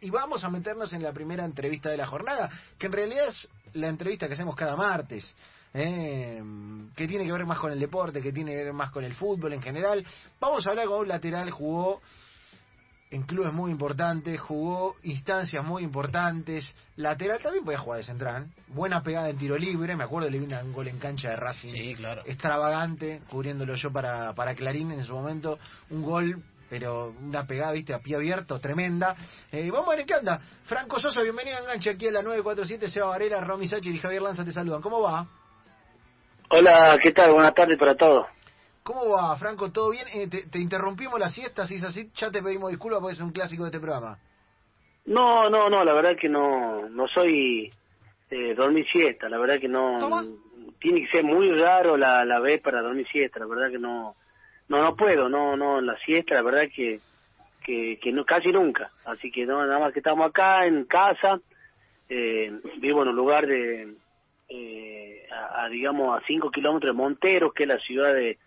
y vamos a meternos en la primera entrevista de la jornada, que en realidad es la entrevista que hacemos cada martes. Eh, que tiene que ver más con el deporte, que tiene que ver más con el fútbol en general. Vamos a hablar con un lateral, jugó en clubes muy importantes, jugó instancias muy importantes, lateral también podía jugar de central, buena pegada en tiro libre, me acuerdo le vi un gol en cancha de Racing Sí, claro. extravagante, cubriéndolo yo para, para Clarín en su momento, un gol, pero una pegada, viste, a pie abierto, tremenda. Eh, vamos a ver qué anda. Franco Sosa, bienvenido a Enganche aquí a la 947, Seba Varela, Romy Sachi y Javier Lanza te saludan. ¿Cómo va? Hola, ¿qué tal? Buenas tardes para todos. ¿Cómo va, Franco? ¿Todo bien? Eh, te, te interrumpimos la siesta, si es así, ya te pedimos disculpas porque es un clásico de este programa. No, no, no, la verdad que no, no soy eh, dormir siesta, la verdad que no, ¿Cómo? tiene que ser muy raro la, la vez para dormir siesta, la verdad que no, no, no puedo, no, no, la siesta, la verdad que, que, que no, casi nunca, así que no, nada más que estamos acá en casa, eh, vivo en un lugar de, eh, a, digamos, a cinco kilómetros de Monteros, que es la ciudad de,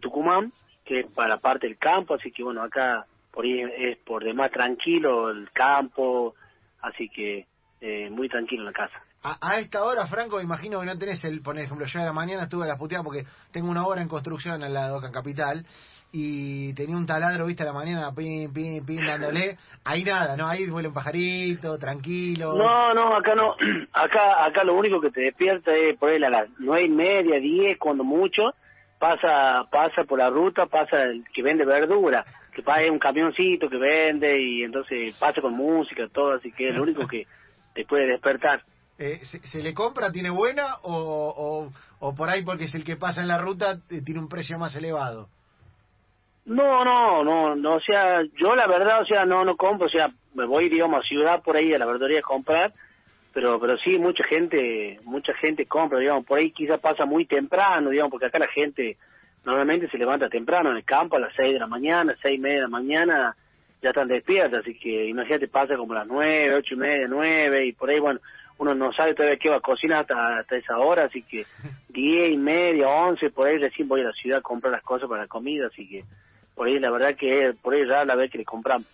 Tucumán, que es para parte del campo, así que bueno, acá por ahí es por demás tranquilo el campo, así que eh, muy tranquilo en la casa. A, a esta hora, Franco, me imagino que no tenés el, por ejemplo, yo a la mañana estuve a las puteadas porque tengo una obra en construcción al lado de Oca Capital y tenía un taladro, viste, a la mañana, pim, pim, pim, dándole. Ahí nada, ¿no? Ahí vuela un pajarito, tranquilo. No, no, acá no, acá acá lo único que te despierta es por ahí a las nueve y media, diez, cuando mucho, pasa pasa por la ruta, pasa el que vende verdura, que pasa un camioncito que vende y entonces pasa con música, todo, así que es lo único que te puede despertar. Eh, ¿se, le compra, tiene buena o, o, por ahí porque es el que pasa en la ruta eh, tiene un precio más elevado? No, no, no, no, o sea, yo la verdad, o sea, no, no compro, o sea, me voy, digamos, a ciudad por ahí a la verduría a comprar, pero, pero sí, mucha gente, mucha gente compra, digamos, por ahí quizás pasa muy temprano, digamos, porque acá la gente normalmente se levanta temprano en el campo a las seis de la mañana, seis y media de la mañana, ya están despiertas, así que imagínate, pasa como a las nueve, ocho y media, nueve, y por ahí, bueno, uno no sabe todavía qué va a cocinar hasta, hasta esa hora, así que diez y media, once, por ahí recién voy a la ciudad a comprar las cosas para la comida, así que por ahí la verdad que por ahí ya la vez que le compramos.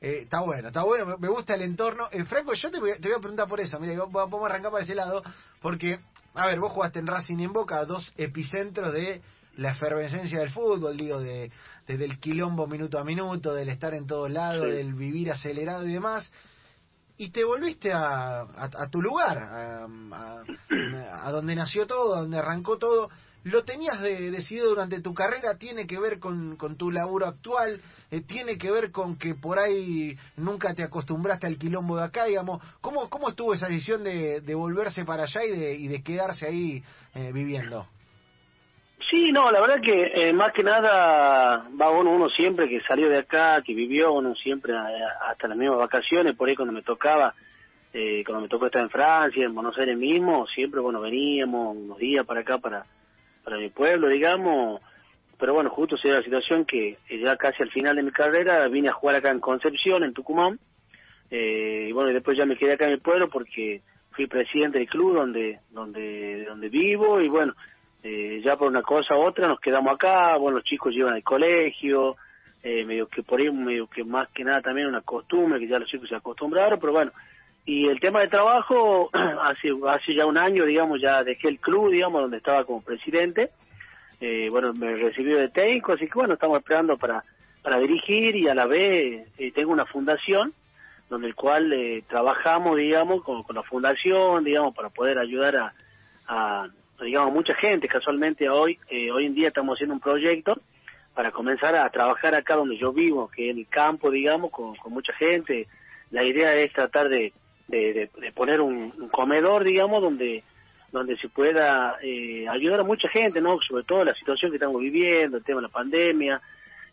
Eh, está bueno, está bueno, me, gusta el entorno. Eh, Franco, yo te voy, te voy a preguntar por eso, mira, vamos a arrancar por ese lado, porque, a ver, vos jugaste en Racing y en Boca, dos epicentros de la efervescencia del fútbol, digo, de desde el quilombo minuto a minuto, del estar en todos lados, Sí. del vivir acelerado y demás, y te volviste a, tu lugar, a, a, donde nació todo, a donde arrancó todo. ¿Lo tenías de- decidido durante tu carrera? ¿Tiene que ver con, con tu laburo actual? Eh, ¿Tiene que ver con que por ahí nunca te acostumbraste al quilombo de acá? digamos ¿Cómo, cómo estuvo esa decisión de, de volverse para allá y de, y de quedarse ahí eh, viviendo? Sí, no, la verdad que eh, más que nada va uno, uno siempre que salió de acá, que vivió, uno siempre eh, hasta las mismas vacaciones, por ahí cuando me tocaba, eh, cuando me tocó estar en Francia, en Buenos Aires mismo, siempre, bueno, veníamos unos días para acá, para, para mi pueblo, digamos, pero bueno, justo se dio la situación que eh, ya casi al final de mi carrera vine a jugar acá en Concepción, en Tucumán, eh, y bueno, y después ya me quedé acá en mi pueblo porque fui presidente del club donde, donde, donde vivo, y bueno, eh, ya por una cosa u otra nos quedamos acá, bueno, los chicos llevan al colegio, eh, medio que por ahí, medio que más que nada también una costumbre, que ya los chicos se acostumbraron, pero bueno, y el tema de trabajo, hace, hace ya un año, digamos, ya dejé el club, digamos, donde estaba como presidente, eh, bueno, me recibió de técnico, así que bueno, estamos esperando para, para dirigir y a la vez eh, tengo una fundación, donde el cual eh, trabajamos, digamos, con, la fundación, digamos, para poder ayudar a, a digamos, mucha gente. Casualmente hoy, eh, hoy en día estamos haciendo un proyecto para comenzar a trabajar acá donde yo vivo, que es el campo, digamos, con, con mucha gente. La idea es tratar de, de, poner un, comedor, digamos, donde donde se pueda eh, ayudar a mucha gente, ¿no? Sobre todo la situación que estamos viviendo, el tema de la pandemia,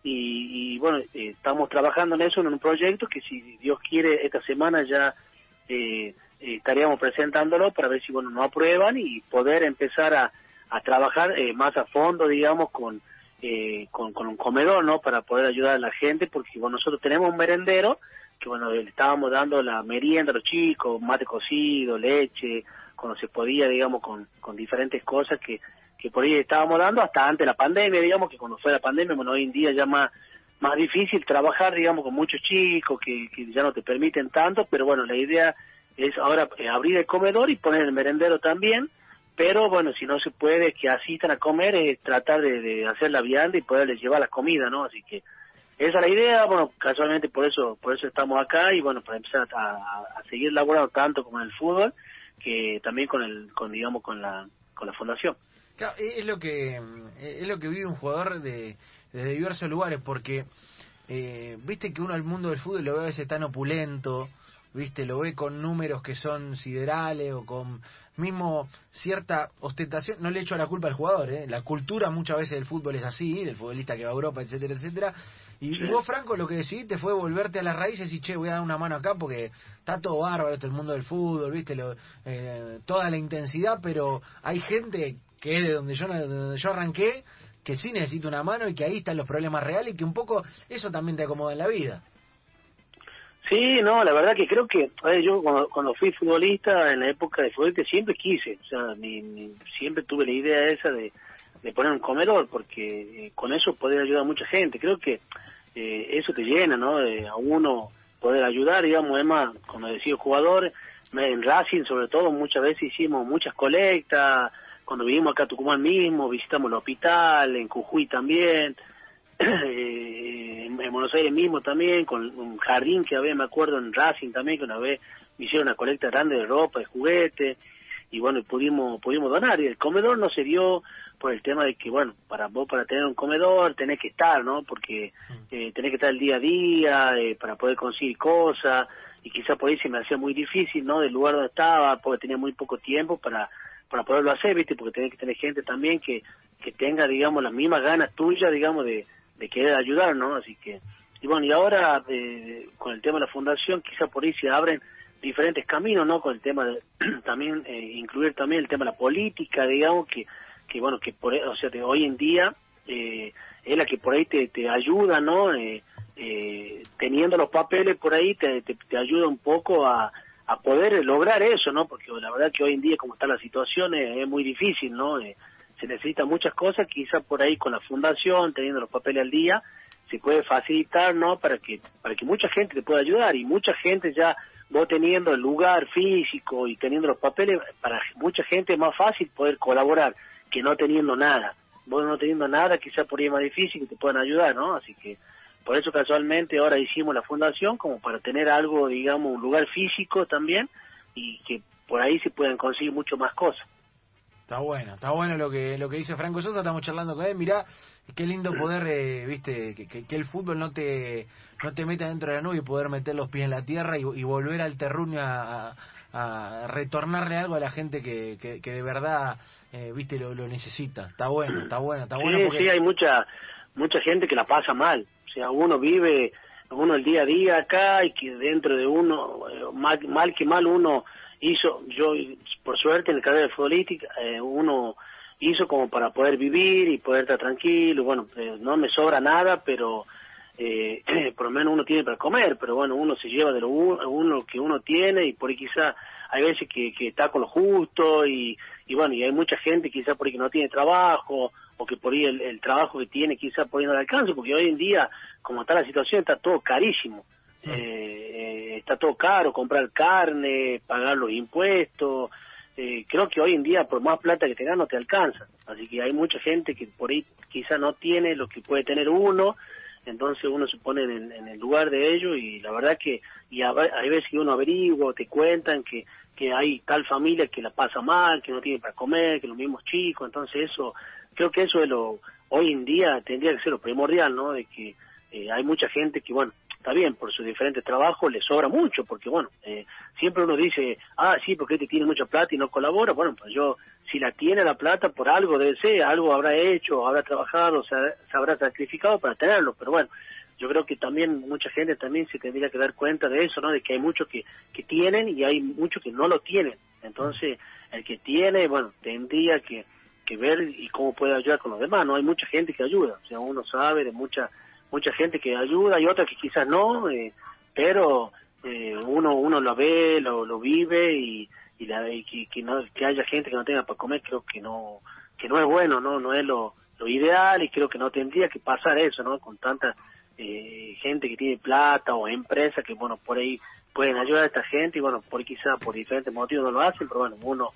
y, y, bueno, eh, estamos trabajando en eso, en un proyecto que si Dios quiere, esta semana ya eh, estaríamos presentándolo para ver si, bueno, nos aprueban y poder empezar a, a trabajar eh, más a fondo, digamos, con, eh, con, con un comedor, ¿no? Para poder ayudar a la gente, porque bueno, nosotros tenemos un merendero, que bueno, le estábamos dando la merienda a los chicos, mate cocido, leche, cuando se podía, digamos, con, con diferentes cosas que, que por ahí estábamos dando hasta antes de la pandemia, digamos, que cuando fue la pandemia, bueno, hoy en día ya más, más difícil trabajar, digamos, con muchos chicos que, que ya no te permiten tanto, pero bueno, la idea es ahora eh, abrir el comedor y poner el merendero también, pero bueno, si no se puede que asistan a comer, es tratar de, hacer la vianda y poderles llevar la comida, ¿no? Así que esa es la idea, bueno, casualmente por eso por eso estamos acá y bueno, para empezar a, a seguir laborando tanto con el fútbol que también con el con digamos con la con la fundación. Claro, es lo que es lo que vive un jugador de, de diversos lugares porque eh, viste que uno al mundo del fútbol lo ve a veces tan opulento, viste, lo ve con números que son siderales o con mismo cierta ostentación, no le echo la culpa al jugador, ¿eh? la cultura muchas veces del fútbol es así, del futbolista que va a Europa, etcétera, etcétera, y, vos, Franco, lo que decidiste fue volverte a las raíces y, che, voy a dar una mano acá porque está todo bárbaro, este el mundo del fútbol, viste, lo, eh, toda la intensidad, pero hay gente que es de donde yo, de donde yo arranqué, que sí necesita una mano y que ahí están los problemas reales y que un poco eso también te acomoda en la vida. Sí, no, la verdad que creo que yo cuando, cuando, fui futbolista, en la época de futbolista, siempre quise, o sea, siempre tuve la idea esa de, de poner un comedor, porque eh, con eso poder ayudar a mucha gente. Creo que eh, eso te llena, ¿no? a uno poder ayudar, digamos, Emma, como decía el jugador, en Racing sobre todo muchas veces hicimos muchas colectas, cuando vivimos acá a Tucumán mismo, visitamos el hospital, en Jujuy también, Eh, en Buenos Aires mismo también, con un jardín que había, me acuerdo, en Racing también, que una vez me hicieron una colecta grande de ropa, de juguetes, y bueno, pudimos, pudimos donar, y el comedor no se dio por el tema de que, bueno, para vos para tener un comedor tenés que estar, ¿no? Porque mm. eh, tenés que estar el día a día eh, para poder conseguir cosas, y quizás por ahí se me hacía muy difícil, ¿no? Del lugar donde estaba, porque tenía muy poco tiempo para para poderlo hacer, ¿viste? Porque tenés que tener gente también que, que tenga, digamos, las mismas ganas tuyas, digamos, de, de querer ayudar, ¿no? Así que, y bueno, y ahora eh, con el tema de la fundación, quizá por ahí se abren diferentes caminos, ¿no? Con el tema de también eh, incluir también el tema de la política, digamos, que, que bueno, que por, o sea, hoy en día eh, es la que por ahí te, te ayuda, ¿no? Eh, eh, teniendo los papeles por ahí te, te, ayuda un poco a, a poder lograr eso, ¿no? Porque la verdad que hoy en día como está la situación es, muy difícil, ¿no? Se necesitan muchas cosas, quizá por ahí con la fundación, teniendo los papeles al día, se puede facilitar, ¿no? Para que para que mucha gente te pueda ayudar y mucha gente ya vos teniendo el lugar físico y teniendo los papeles, para mucha gente es más fácil poder colaborar que no teniendo nada. Vos no teniendo nada, quizá por ahí es más difícil que te puedan ayudar, ¿no? Así que por eso casualmente ahora hicimos la fundación como para tener algo, digamos, un lugar físico también y que por ahí se puedan conseguir mucho más cosas. Está bueno, está bueno lo que lo que dice Franco Sosa, estamos charlando con él, mirá, qué lindo poder, eh, viste, que, que, el fútbol no te no te meta dentro de la nube y poder meter los pies en la tierra y, volver al terruño a, a, retornarle algo a la gente que, que, de verdad, eh, viste, lo, lo, necesita. Está bueno, está bueno, está bueno. Sí, sí, hay mucha, mucha gente que la pasa mal, o sea, uno vive, uno el día a día acá y que dentro de uno, eh, mal, mal que mal uno hizo, yo por suerte en el carrera futbolística, eh, uno hizo como para poder vivir y poder estar tranquilo, bueno, eh, no me sobra nada, pero eh, por lo menos uno tiene para comer, pero bueno, uno se lleva de lo uno, que uno tiene y por ahí quizá hay veces que, que está con lo justo y, y bueno, y hay mucha gente quizá por ahí que no tiene trabajo o que por ahí el, el trabajo que tiene quizá por ahí no le alcanza, porque hoy en día, como está la situación, está todo carísimo. Mm. Eh, está todo caro, comprar carne, pagar los impuestos. Eh, creo que hoy en día, por más plata que tengas, no te alcanza. Así que hay mucha gente que por ahí quizá no tiene lo que puede tener uno, entonces uno se pone en, el lugar de ellos y la verdad que y hay veces que uno averigua, te cuentan que, que hay tal familia que la pasa mal, que no tiene para comer, que los mismos chicos, entonces eso, creo que eso es lo, hoy en día tendría que ser lo primordial, ¿no? De que eh, hay mucha gente que, bueno, está bien, por sus diferentes trabajos le sobra mucho, porque bueno, eh, siempre uno dice, ah, sí, porque este tiene mucha plata y no colabora, bueno, pues yo, si la tiene la plata, por algo debe ser, algo habrá hecho, habrá trabajado, se, se habrá sacrificado para tenerlo, pero bueno, yo creo que también mucha gente también se tendría que dar cuenta de eso, ¿no? De que hay muchos que, que tienen y hay muchos que no lo tienen. Entonces, el que tiene, bueno, tendría que, que ver y cómo puede ayudar con los demás, ¿no? Hay mucha gente que ayuda, o sea, uno sabe de mucha mucha gente que ayuda y otra que quizás no, eh, pero eh, uno uno lo ve, lo, lo vive y, y, la, y que, no, que haya gente que no tenga para comer creo que no que no es bueno, no no es lo, lo ideal y creo que no tendría que pasar eso, ¿no? Con tanta eh, gente que tiene plata o empresas que, bueno, por ahí pueden ayudar a esta gente y, bueno, por quizá por diferentes motivos no lo hacen, pero bueno, uno,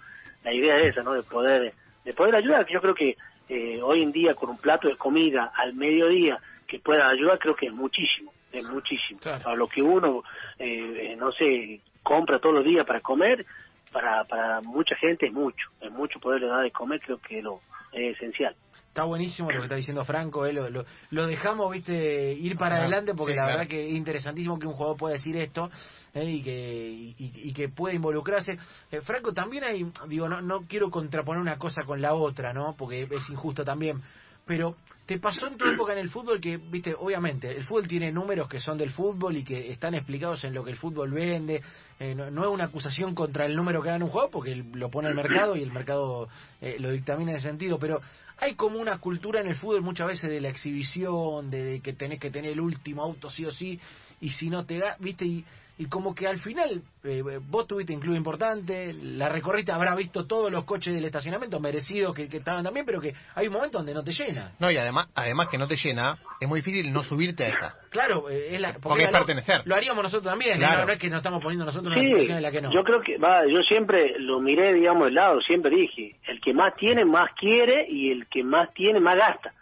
la idea es esa, ¿no? De poder, de poder ayudar, que yo creo que eh, hoy en día con un plato de comida al mediodía que pueda ayudar, creo que es muchísimo, es muchísimo. A lo que uno, eh, no sé, compra todos los días para comer, para, para mucha gente es mucho, es mucho poderle dar de comer, creo que lo, es esencial. Está buenísimo lo que está diciendo Franco, eh, lo, lo, dejamos, viste, ir para adelante porque la verdad que es interesantísimo que un jugador pueda decir esto eh, y que y, que pueda involucrarse. Eh, Franco, también hay, digo, no, no quiero contraponer una cosa con la otra, ¿no? Porque es injusto también pero ¿te pasó en tu época en el fútbol que, viste, obviamente, el fútbol tiene números que son del fútbol y que están explicados en lo que el fútbol vende? Eh, no, es una acusación contra el número que gana un juego porque lo pone el mercado y el mercado eh, lo dictamina en ese sentido, pero hay como una cultura en el fútbol muchas veces de la exhibición, de, que tenés que tener el último auto sí o sí, y si no te da, viste, y y como que al final eh, vos tuviste un club importante, la recorriste, habrá visto todos los coches del estacionamiento merecidos que, estaban también, pero que hay un momento donde no te llena. No, y además, además que no te llena, es muy difícil no subirte a esa. Claro, eh, es la, porque, es pertenecer. Lo, haríamos nosotros también, claro. no, es que nos estamos poniendo nosotros en una situación en la que no. Yo creo que, va, yo siempre lo miré, digamos, del lado, siempre dije, el que más tiene, más quiere, y el que más tiene, más gasta.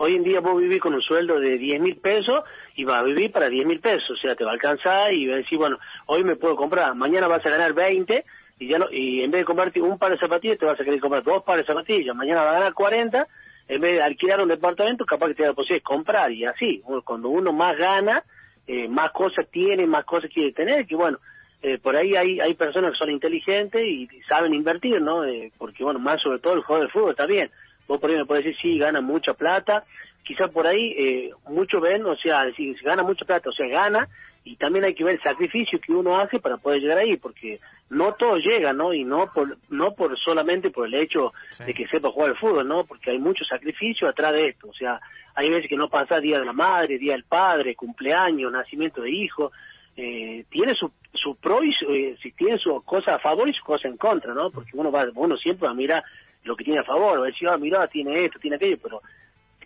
Hoy en día vos vivís con un sueldo de 10 mil pesos y vas a vivir para 10 mil pesos, o sea, te va a alcanzar y vas a decir, bueno, hoy me puedo comprar, mañana vas a ganar 20 y ya no, y en vez de comprarte un par de zapatillas te vas a querer comprar dos pares de zapatillas, mañana vas a ganar 40, en vez de alquilar un departamento capaz que te da la posibilidad de comprar y así, cuando uno más gana, eh, más cosas tiene, más cosas quiere tener, que bueno, eh, por ahí hay, hay personas que son inteligentes y, saben invertir, ¿no? Eh, porque bueno, más sobre todo el juego de fútbol está bien vos por ahí me podés decir, sí, gana mucha plata, quizás por ahí eh, muchos ven, o sea, si gana mucha plata, o sea, gana, y también hay que ver el sacrificio que uno hace para poder llegar ahí, porque no todo llega, ¿no? Y no por, no por solamente por el hecho de que sepa jugar al fútbol, ¿no? Porque hay mucho sacrificio atrás de esto, o sea, hay veces que no pasa Día de la Madre, Día del Padre, cumpleaños, nacimiento de hijo, eh, tiene su, su pro y eh, si tiene su cosa a favor y su cosa en contra, ¿no? Porque uno va, uno siempre va a mirar lo que tiene a favor, va a decir, ah, mira, tiene esto, tiene aquello, pero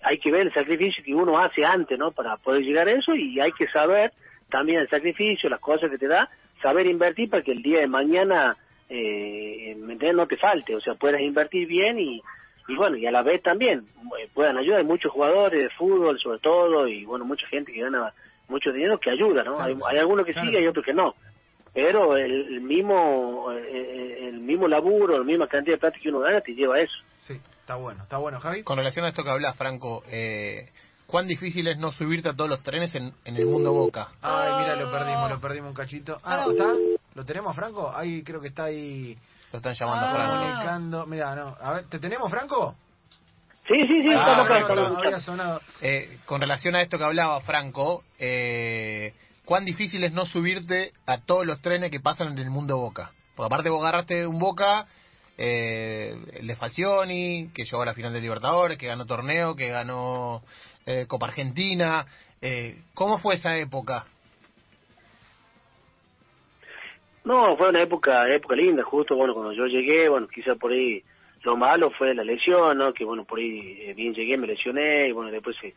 hay que ver el sacrificio que uno hace antes, ¿no? Para poder llegar a eso y hay que saber también el sacrificio, las cosas que te da, saber invertir para que el día de mañana eh, no te falte, o sea, puedas invertir bien y, y bueno, y a la vez también eh, puedan ayudar. Hay muchos jugadores de fútbol, sobre todo, y bueno, mucha gente que gana mucho dinero que ayuda, ¿no? hay, hay algunos que sí y otros que no pero el, mismo eh, el, mismo laburo, la misma cantidad de plata que uno gana te lleva a eso. Sí, está bueno, está bueno, Javi. Con relación a esto que hablas, Franco, eh, ¿cuán difícil es no subirte a todos los trenes en, en el mundo Boca? Ay, mira, lo perdimos, lo perdimos un cachito. Ah, ¿está? ¿Lo tenemos, Franco? Ahí creo que está ahí. Lo están llamando ah. Franco. Mira, no. A ver, ¿te tenemos, Franco? Sí, sí, sí, ah, sonado. Eh, con relación a esto que hablaba Franco, eh, cuán difícil es no subirte a todos los trenes que pasan en el mundo Boca. Porque aparte vos agarraste un Boca, eh, el de Falcioni, que llegó a la final de Libertadores, que ganó torneo, que ganó eh, Copa Argentina. Eh, ¿Cómo fue esa época? No, fue una época época linda, justo bueno cuando yo llegué, bueno, quizá por ahí lo malo fue la lesión, ¿no? Que bueno, por ahí eh, bien llegué, me lesioné y bueno, después eh,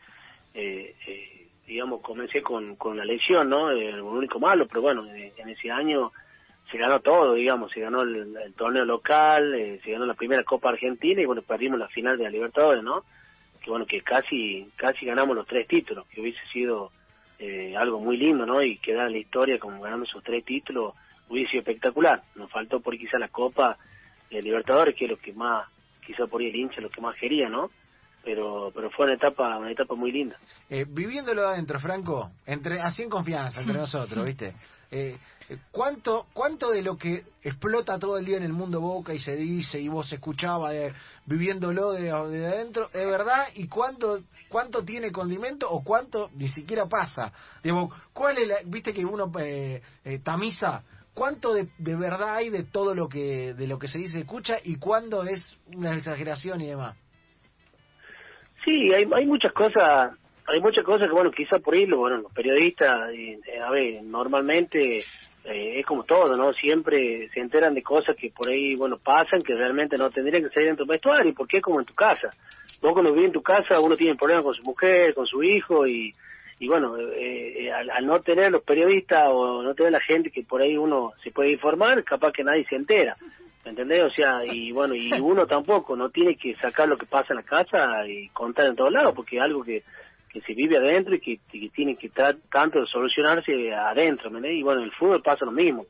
eh, digamos, comencé con, con la lesión, ¿no? El único malo, pero bueno, en ese año se ganó todo, digamos, se ganó el, torneo local, eh, se ganó la primera Copa Argentina y bueno, perdimos la final de la Libertadores, ¿no? Que bueno, que casi, casi ganamos los tres títulos, que hubiese sido eh, algo muy lindo, ¿no? Y quedar en la historia como ganando esos tres títulos hubiese sido espectacular. Nos faltó por quizá la Copa de Libertadores, que es lo que más, quizá por ahí el hincha lo que más quería, ¿no? Pero pero fue una etapa una etapa muy linda. Eh, viviéndolo adentro Franco entre así en confianza entre nosotros viste eh, cuánto cuánto de lo que explota todo el día en el mundo Boca y se dice y vos escuchaba de, viviéndolo de, de adentro es verdad y cuánto cuánto tiene condimento o cuánto ni siquiera pasa Digo, cuál es la, viste que uno eh, eh, tamiza cuánto de, de, verdad hay de todo lo que de lo que se dice escucha y cuándo es una exageración y demás Sí, hay, hay muchas cosas, hay muchas cosas que, bueno, quizá por ahí, bueno, los periodistas, eh, a ver, normalmente eh, es como todo, ¿no? Siempre se enteran de cosas que por ahí, bueno, pasan, que realmente no tendrían que ser dentro del vestuario, porque es como en tu casa. Vos cuando vivís en tu casa, uno tiene problemas con su mujer, con su hijo, y, y bueno, eh, al, no tener los periodistas o no tener la gente que por ahí uno se puede informar, capaz que nadie se entera. ¿Me entendés? O sea, y bueno, y uno tampoco, no tiene que sacar lo que pasa en la casa y contar en todos lados, porque es algo que, que se vive adentro y que, tiene que tratar tanto de solucionarse adentro, ¿me Y bueno, en el fútbol pasa lo mismo.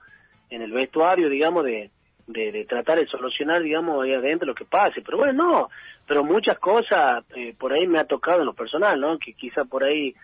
En el vestuario, digamos, de, de, tratar de solucionar, digamos, ahí adentro lo que pase. Pero bueno, no, pero muchas cosas eh, por ahí me ha tocado en lo personal, ¿no? Que quizá por ahí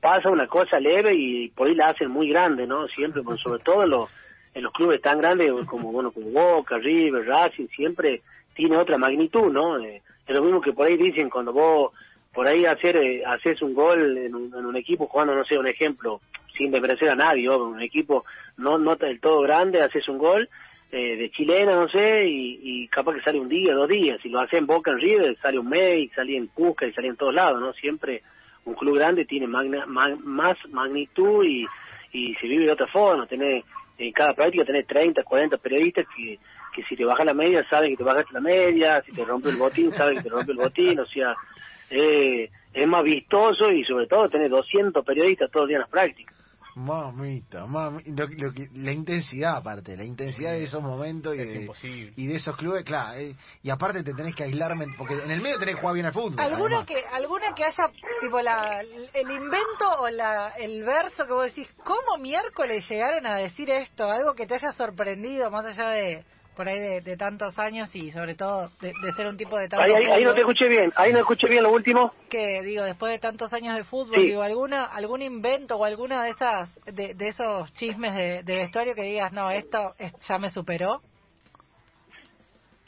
pasa una cosa leve y por ahí la hacen muy grande, ¿no? Siempre, sobre todo en los, en los clubes tan grandes como, bueno, como Boca, River, Racing, siempre tiene otra magnitud, ¿no? Eh, es lo mismo que por ahí dicen cuando vos por ahí hacer eh, haces un gol en un, en un, equipo jugando, no sé, un ejemplo, sin desmerecer a nadie, un equipo no, no del todo grande, haces un gol eh, de chilena, no sé, y, capaz que sale un día, dos días. Si lo hace en Boca, en River, sale un mes, sale en Cusca y sale en todos lados, ¿no? Siempre un club grande tiene más magnitud y, y se vive de otra forma. Tener, en cada práctica tenés 30, 40 periodistas que, que si te bajas la media saben que te bajaste la media, si te rompe el botín saben que te rompe el botín, o sea, eh, es más vistoso y sobre todo tenés 200 periodistas todos los días en las prácticas. Mamita, la intensidad aparte, la intensidad de esos momentos y, de, y de, esos clubes, claro, eh, y aparte te tenés que aislarme, porque en el medio tenés que jugar bien al fútbol. ¿Alguna que alguna que haya, tipo, la, el invento o la, el verso que vos decís, ¿cómo miércoles llegaron a decir esto? Algo que te haya sorprendido más allá de por ahí de, tantos años y sobre todo de, ser un tipo de tanto ahí, ahí, no te escuché bien, ahí no escuché bien lo último. Que digo, después de tantos años de fútbol, digo, alguna algún invento o alguna de esas de, esos chismes de, vestuario que digas, no, esto ya me superó.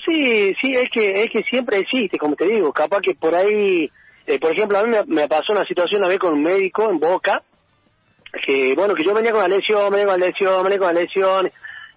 Sí, sí, es que es que siempre existe, como te digo, capaz que por ahí, eh, por ejemplo, a mí me, pasó una situación una vez con un médico en Boca, que bueno, que yo venía con la lesión, venía con la lesión, venía con la lesión,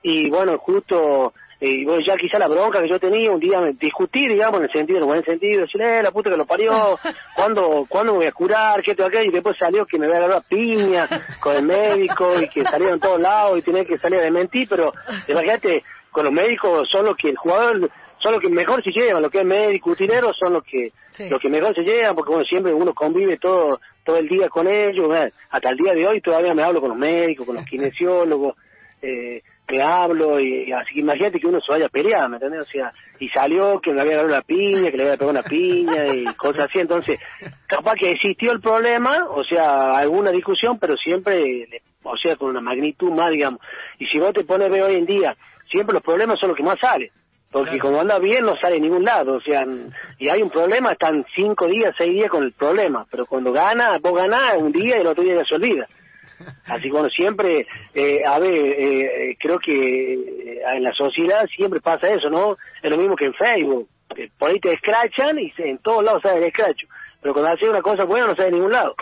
y bueno, justo y bueno, ya quizá la bronca que yo tenía un día discutir, digamos, en el sentido, en el buen sentido, decir, eh, la puta que lo parió, ¿cuándo, ¿cuándo me voy a curar? ¿Qué tengo Y después salió que me voy a agarrar piña con el médico y que salieron todos lados y tenía que salir de mentir, pero imagínate, con los médicos son los que el jugador, son los que mejor se llevan, lo que es médico, utilero, son los que, los que mejor se llevan, porque bueno, siempre uno convive todo, todo el día con ellos, hasta el día de hoy todavía me hablo con los médicos, con los kinesiólogos, eh, que hablo y, así que imagínate que uno se vaya a pelear, ¿me entendés? O sea, y salió que me había dado una piña, que le había pegado una piña y cosas así, entonces capaz que existió el problema, o sea, alguna discusión, pero siempre, o sea, con una magnitud más, digamos, y si vos te pones ver hoy en día, siempre los problemas son los que más salen, porque cuando anda bien no sale en ningún lado, o sea, y hay un problema, están cinco días, seis días con el problema, pero cuando gana, vos ganás un día y el otro día ya se olvida. Así que bueno, siempre, eh, a ver, eh, creo que eh, en la sociedad siempre pasa eso, ¿no? Es lo mismo que en Facebook. Por ahí te escrachan y en todos lados sale el escracho. Pero cuando haces una cosa buena no sale en ningún lado.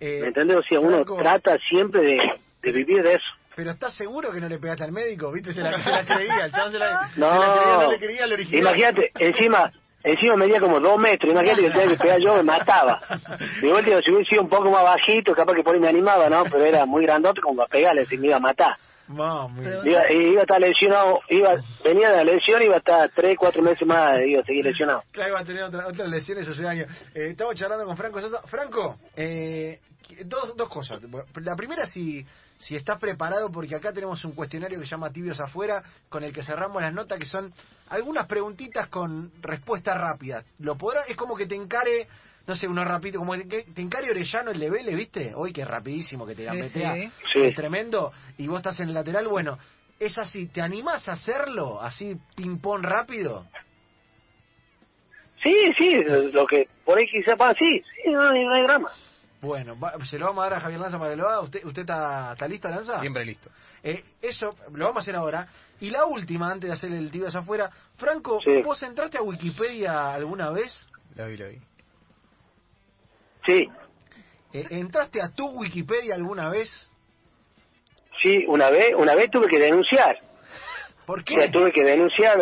¿Me entiendes? O sea, uno trata siempre de, de vivir de eso. Pero ¿estás seguro que no le pegaste al médico? ¿Viste? Se la, se la creía, el se la, no, creía, no le creía al original. Imagínate, encima, Encima medía como dos metros, imagínate que tenía que pegar yo, me mataba. De vuelta, si hubiera sido un poco más bajito, capaz que por ahí me animaba, ¿no? Pero era muy grandote como para pegarle, si me iba a matar. Mami. Iba, iba a estar lesionado, iba, venía de la lesión, iba a estar tres, cuatro meses más, iba a seguir lesionado. Claro, iba a tener otra, otras lesiones esos años. Eh, estamos charlando con Franco Sosa. Franco, eh, dos, dos cosas. La primera, si, si estás preparado, porque acá tenemos un cuestionario que se llama Tibios Afuera, con el que cerramos las notas, que son algunas preguntitas con respuesta rápida. ¿Lo podrá? Es como que te encare, no sé, uno rapidito, como encare Orellano el de Vélez, ¿viste? Hoy que rapidísimo, que te gambetea, es tremendo, y vos estás en el lateral, bueno, es así, ¿te animás a hacerlo así ping-pong rápido? Sí, sí, lo que por ahí quizá pasa, sí, sí, no, no hay drama. Bueno, se lo vamos a dar a Javier Lanza para que lo haga. ¿Usted, usted está, está listo, Lanza? Siempre listo. Eh, eso lo vamos a hacer ahora. Y la última, antes de hacer el hacia afuera. Franco, ¿vos entraste a Wikipedia alguna vez? La vi, la vi. Sí. Eh, ¿Entraste a tu Wikipedia alguna vez? Sí, una vez, una vez tuve que denunciar. ¿Por qué? tuve que denunciar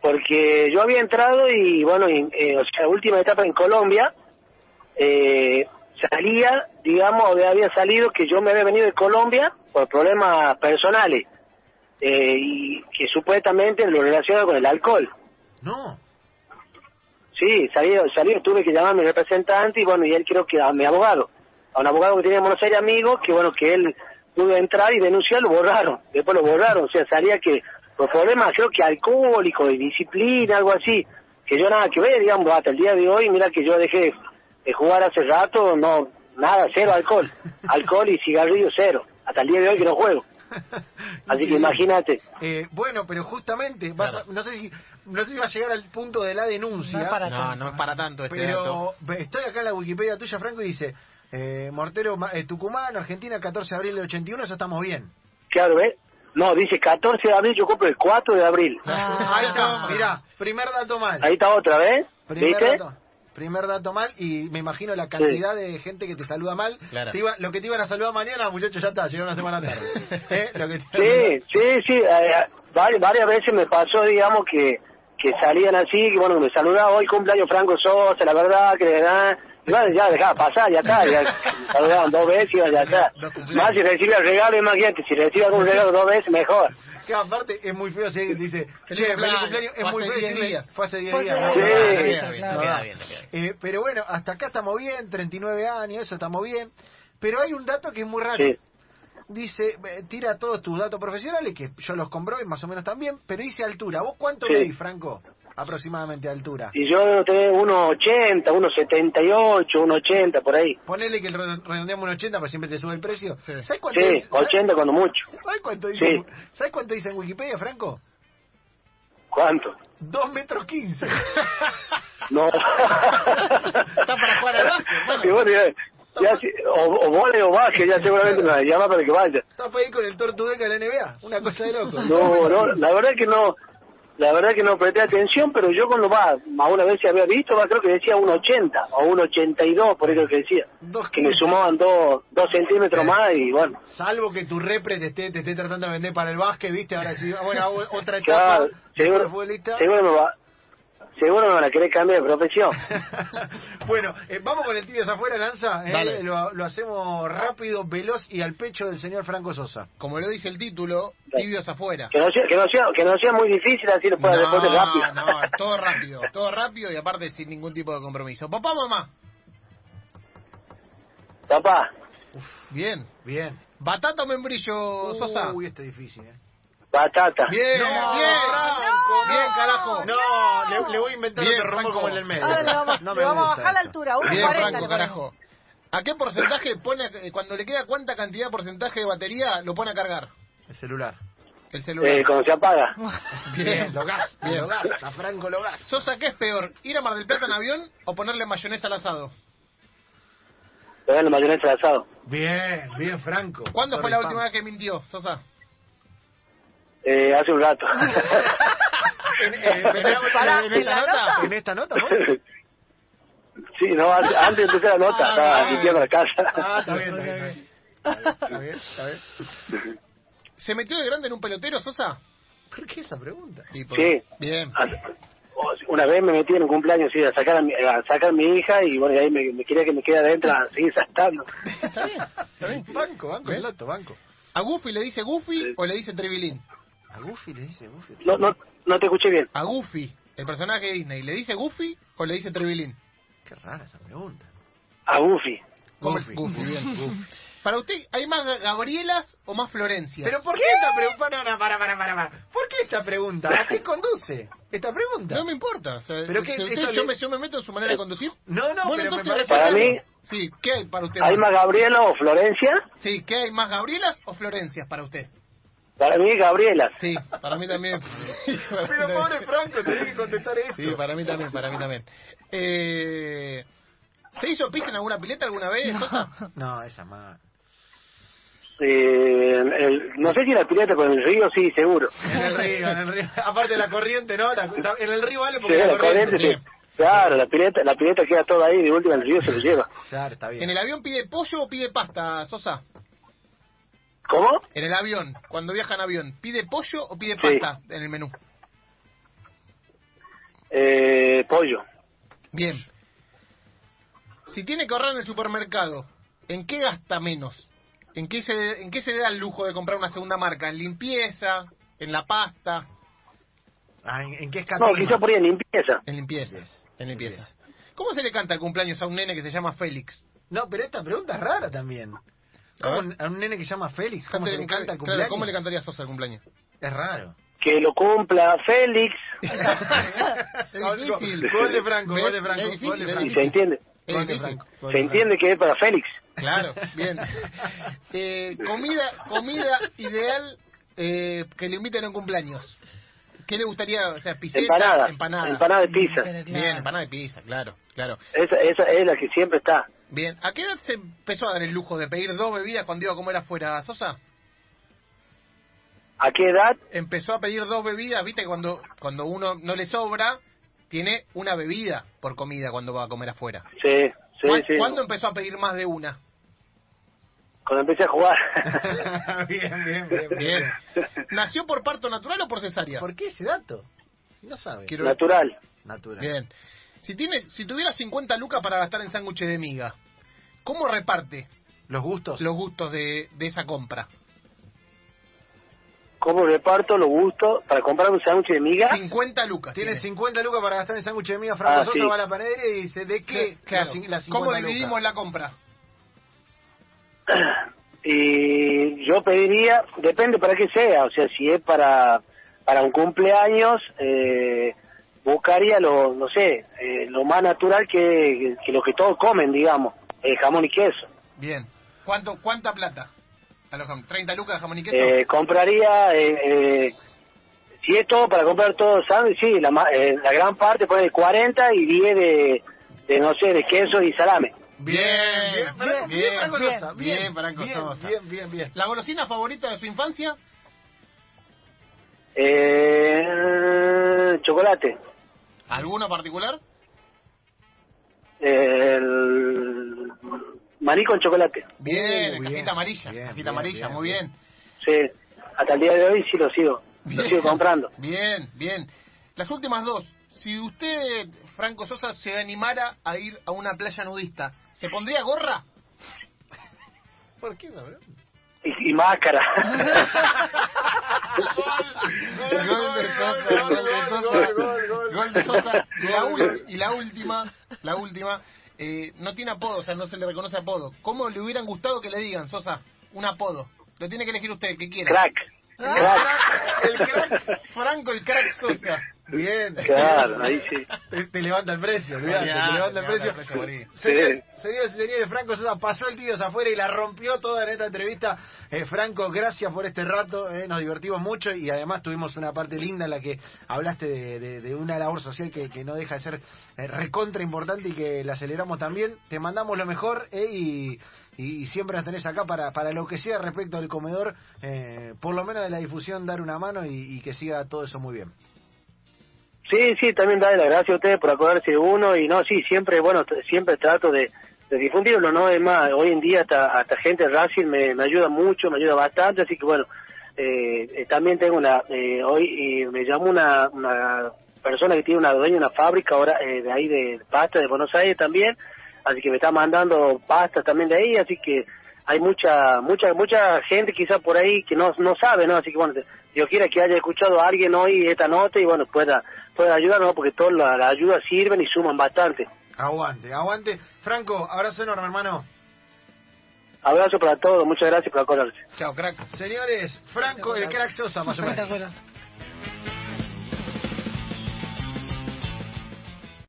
porque yo había entrado y bueno, eh, o sea, última etapa en Colombia, eh, salía, digamos, había salido que yo me había venido de Colombia por problemas personales eh, y que supuestamente lo relacionado con el alcohol. No. Sí, salí, salí, tuve que llamar a mi representante y bueno, y él creo que a mi abogado. a un abogado que tenía en Buenos Aires amigos, que bueno, que él pudo entrar y denunciar, lo borraron, después lo borraron, o sea, salía que por problemas creo que alcohólico, de disciplina, algo así, que yo nada que ver, digamos, hasta el día de hoy, mira que yo dejé de jugar hace rato, no, nada, cero alcohol, alcohol y cigarrillo cero, hasta el día de hoy que no juego. Así que imagínate. Eh, bueno, pero justamente, vas a- no sé si no sé si va a llegar al punto de la denuncia. No es para No, tanto, no es para tanto este pero dato. estoy acá en la Wikipedia tuya, Franco, y dice, eh, Mortero Ma- eh, Tucumán, Argentina, 14 de abril del 81, eso estamos bien. Claro, ¿ves? No, dice 14 de abril, yo compro el 4 de abril. Ah. Ahí está, mirá, primer dato mal. Ahí está otra vez, Primer ¿viste? dato. Primer dato mal y me imagino la cantidad de gente que te saluda mal. Claro. Te iba- lo que te iban a saludar mañana, muchachos, ya está, llegó una semana tarde. ¿Eh? Lo que te- Sí, sí, sí, eh, varias, varias veces me pasó, digamos, que, que salían así, que bueno, me saludaba hoy cumpleaños Franco Sosa, la verdad, que ah, y bueno, ya dejaba pasar, ya está, ya saludaban dos veces y ya está. Más si recibe el regalo, imagínate, si recibe algún regalo dos veces, mejor. Que aparte es muy feo si alguien dice, che, feliz cumpleaños, es muy feo 10 decirle, días. fue hace 10 Fue días. hace ¿no? 10 días. Me Sí. Eh, pero bueno, hasta acá estamos bien, 39 años, eso estamos bien. Pero hay un dato que es muy raro. Sí. Dice, eh, tira todos tus datos profesionales, que yo los comprobé más o menos también, pero dice altura. ¿Vos cuánto Sí. medís, Franco? Aproximadamente altura. Y yo debo tener unos 80, unos 78, unos 80, por ahí. Ponele que redondeamos un 80, pero siempre te sube el precio. Sí. ¿Sabes cuánto, Sí, dice, ¿sabes- 80 cuando mucho. ¿sabes cuánto dice, Sí. ¿sabes cuánto dice en Wikipedia, Franco? ¿Cuánto? 2 metros 15. No. Está para jugar al básquet, bueno. Bueno, ya, si- o, o vole o baje, ya seguramente me llama para que vaya. Está para ahí con el Tortugueca de la NBA. Una cosa de loco. No, no, la verdad que no, la verdad que no presté atención, pero yo cuando va, más una vez se había visto, va, creo que decía un 80 o un 82, por eso que decía, Dos que me 15. sumaban dos, dos centímetros más y bueno, Salvo que tu repre te esté, te esté tratando de vender para el básquet, ¿viste? Ahora sí, bueno, hago otra etapa. claro, seguro, seguro me va, seguro me van a querer cambiar de profesión. bueno, eh, vamos con el tibios afuera, Lanza. eh, lo, lo hacemos rápido, veloz y al pecho del señor Franco Sosa. Como lo dice el título, tibios afuera. Que no sea, que no sea, que no sea muy difícil así después de deporte rápido. no, todo rápido, todo rápido y aparte sin ningún tipo de compromiso. Papá, mamá, Papá, bien. Bien. ¿Batata o membrillo, Sosa? Uy, esto es difícil, ¿eh? batata. Bien, No, bien, Franco, bien, carajo. No, le, le voy a inventar Bien, otro rumbo Franco. como el del medio. Ahora le vamos, No le me vamos a gusta bajar la esto. altura, 1.40. Bien, le Franco, ponemos. carajo. ¿A qué porcentaje pone, eh, cuando le queda cuánta cantidad de porcentaje de batería, lo pone a cargar? El celular. El celular. Eh, cuando se apaga. Bien, lo gasta, Bien. lo gasta, Franco lo gasta. Sosa, ¿qué es peor? ¿Ir a Mar del Plata en avión o ponerle mayonesa al asado? Le dan la mayonesa al asado. Bien, bien, Franco. ¿Cuándo fue la última vez que mintió, Sosa? Eh, hace un rato. En, en- Pará, en ¿en esta nota, nota? en esta nota, ¿vos? sí, no, antes, antes de empezar la nota, Ah, estaba bien. limpiando la casa. Ah, está bien, está bien. Está bien, está bien. ¿Se metió de grande en un pelotero, Sosa? ¿Por qué esa pregunta? Sí. Sí. Bien. Una vez me metí en un cumpleaños sí, a sacar a mi, a sacar a mi hija y bueno, y ahí me, me quería que me quede adentro a seguir saltando. Está bien, está bien. Banco, banco, el dato, banco. ¿A Goofy le dice Goofy Sí. o le dice Tribilín? A Goofy le dice Goofy. No, no, no te escuché bien. A Goofy, el personaje de Disney, ¿le dice Goofy o le dice Tribilín? Qué rara esa pregunta. A Goofy. Goofy. Goofy, bien. Para usted, ¿hay más Gabrielas o más Florencias? Pero ¿por qué, esta pregunta? No, no, para, para, para, para. ¿Por qué esta pregunta? ¿A qué conduce esta pregunta? No me importa. O sea, ¿Pero qué? si usted- Esto yo, le- me, yo me meto en su manera de conducir. No, no, Bueno, pero me entonces, parece... Para mí, Sí, ¿qué hay para usted? ¿hay más Gabriela o Florencia? Sí, ¿qué hay más Gabrielas o Florencias para usted? Para mí, Gabriela. Sí, para mí también. Sí, para mí Pero también. pobre Franco, tenés que contestar esto. Sí, para mí también, para mí también. Eh, ¿Se hizo pis en alguna pileta alguna vez, Sosa? No, esa más. Eh, el- no sé si la pileta con el río, sí, seguro. En el río, en el río. Aparte de la corriente, ¿no? La- en el río vale Sí, porque la la corriente... corriente, sí. Claro, la pileta, la pileta queda toda ahí, de última el río se lo lleva. Claro, está bien. ¿En el avión pide pollo o pide pasta, Sosa? ¿Cómo? En el avión, cuando viaja en avión, ¿pide pollo o pide Sí. pasta en el menú? Eh, pollo. Bien. Si tiene que ahorrar en el supermercado, ¿en qué gasta menos? ¿En qué se, en qué se da el lujo de comprar una segunda marca? ¿En limpieza? ¿En la pasta? Ah, ¿en, en qué No, escatima? quizá por ahí en limpieza. En limpieza. Limpieza. En limpieza. ¿Cómo se le canta el cumpleaños a un nene que se llama Félix? No, pero esta pregunta es rara también. A ¿Cómo a un nene que se llama Félix, ¿cómo se le canta el Claro, cumpleaños? ¿Cómo le cantaría Sosa el cumpleaños? Es raro. Que lo cumpla Félix. Gol, gol- gol de Franco, gol de Franco, Es difícil, gol de es Y Franco. se entiende. Es. Franco, Se de entiende que es para Félix. Claro, bien. Eh, comida, comida ideal eh, que le inviten a un cumpleaños. ¿Qué le gustaría? O sea, Empanada. empanada. Empanada de pizza. Claro. Bien, empanada de pizza, claro, claro. Esa, esa es la que siempre está. Bien, ¿a qué edad se empezó a dar el lujo de pedir dos bebidas cuando iba a comer afuera, Sosa? ¿A qué edad? Empezó a pedir dos bebidas, viste, que cuando, cuando uno no le sobra, tiene una bebida por comida cuando va a comer afuera. Sí, sí, ¿Cuán- sí. ¿Cuándo empezó a pedir más de una? Cuando empecé a jugar. bien, bien, bien, Bien. ¿Nació por parto natural o por cesárea? ¿Por qué ese dato? No sabe. Quiero- Natural. Natural. Bien. Si tiene, si tuviera 50 lucas para gastar en sándwiches de miga, ¿cómo reparte Los gustos. los gustos de, de esa compra? ¿Cómo reparto los gustos para comprar un sándwich de miga? 50 lucas. Tiene tiene. 50 lucas para gastar en sándwich de miga. Franco Ah, Sosa sí. va a la panadería y dice, ¿de qué? Claro. Los cin- las 50 ¿Cómo lucas. dividimos la compra? Y yo pediría, depende para qué sea, o sea, si es para para un cumpleaños, eh, buscaría lo, no sé, eh, lo más natural que, que lo que todos comen, digamos, el jamón y queso. Bien. ¿Cuánto, ¿Cuánta plata? A los jam- ¿30 lucas de jamón y queso? Eh, compraría, eh, eh, si es todo para comprar todo sándwich, sí, la, ma- eh, la gran parte pone 40 y 10 de, de, no sé, de queso y salame. Bien, Bien, bien, bien, bien, bien, bien, bien, bien. ¿La golosina favorita de su infancia? Eh, chocolate. ¿Alguna particular? El maní con chocolate. Bien, Uh, cajita bien, amarilla, bien, cajita bien, amarilla, bien, muy bien. Sí, hasta el día de hoy sí lo sigo, lo sigo comprando. Bien, bien. Las últimas dos. Si usted, Franco Sosa, se animara a ir a una playa nudista, ¿se pondría gorra? ¿Por qué no, bro? Y, y máscara. Gol gol. Gol de Sosa. Y la, y la última, la última, eh, no tiene apodo, o sea, no se le reconoce apodo. ¿Cómo le hubieran gustado que le digan, Sosa, un apodo? Lo tiene que elegir usted, el que quiera. Crack. El Crack. el crack, Franco, el crack Sosa. Bien. Claro, ahí sí. Te, te levanta el precio, olvidate, te levanta el te levanta precio. el precio, Señores, señores y señores, Franco Sosa pasó el tío afuera y la rompió toda en esta entrevista. Eh, Franco, gracias por este rato, eh, nos divertimos mucho y además tuvimos una parte linda en la que hablaste de, de- de una labor social que, que no deja de ser eh, recontra importante y que la celebramos también. Te mandamos lo mejor eh, y, y siempre nos tenés acá para, para lo que sea respecto al comedor, eh, por lo menos de la difusión, dar una mano y, y que siga todo eso muy bien. Sí, sí, también darle las gracias a ustedes por acordarse de uno y no, sí, siempre, bueno, siempre trato de, de difundirlo, ¿no? Es más, hoy en día hasta, hasta gente de Racing me, me ayuda mucho, me ayuda bastante, así que bueno, eh, eh, también tengo una, eh, hoy eh, me llamó una, una persona que tiene una dueña de una fábrica ahora eh, de ahí de pasta de Buenos Aires también, así que me está mandando pasta también de ahí, así que hay mucha, mucha, mucha gente quizá por ahí que no, no sabe, ¿no? Así que bueno, Dios quiera que haya escuchado a alguien hoy esta nota y bueno, pueda, pueda ayudarnos porque todas las ayudas sirven y suman bastante. Aguante, aguante. Franco, abrazo enorme, hermano. Abrazo para todos, muchas gracias por acordarse. Chao, crack. Señores, Franco, el crack Sosa, más o menos.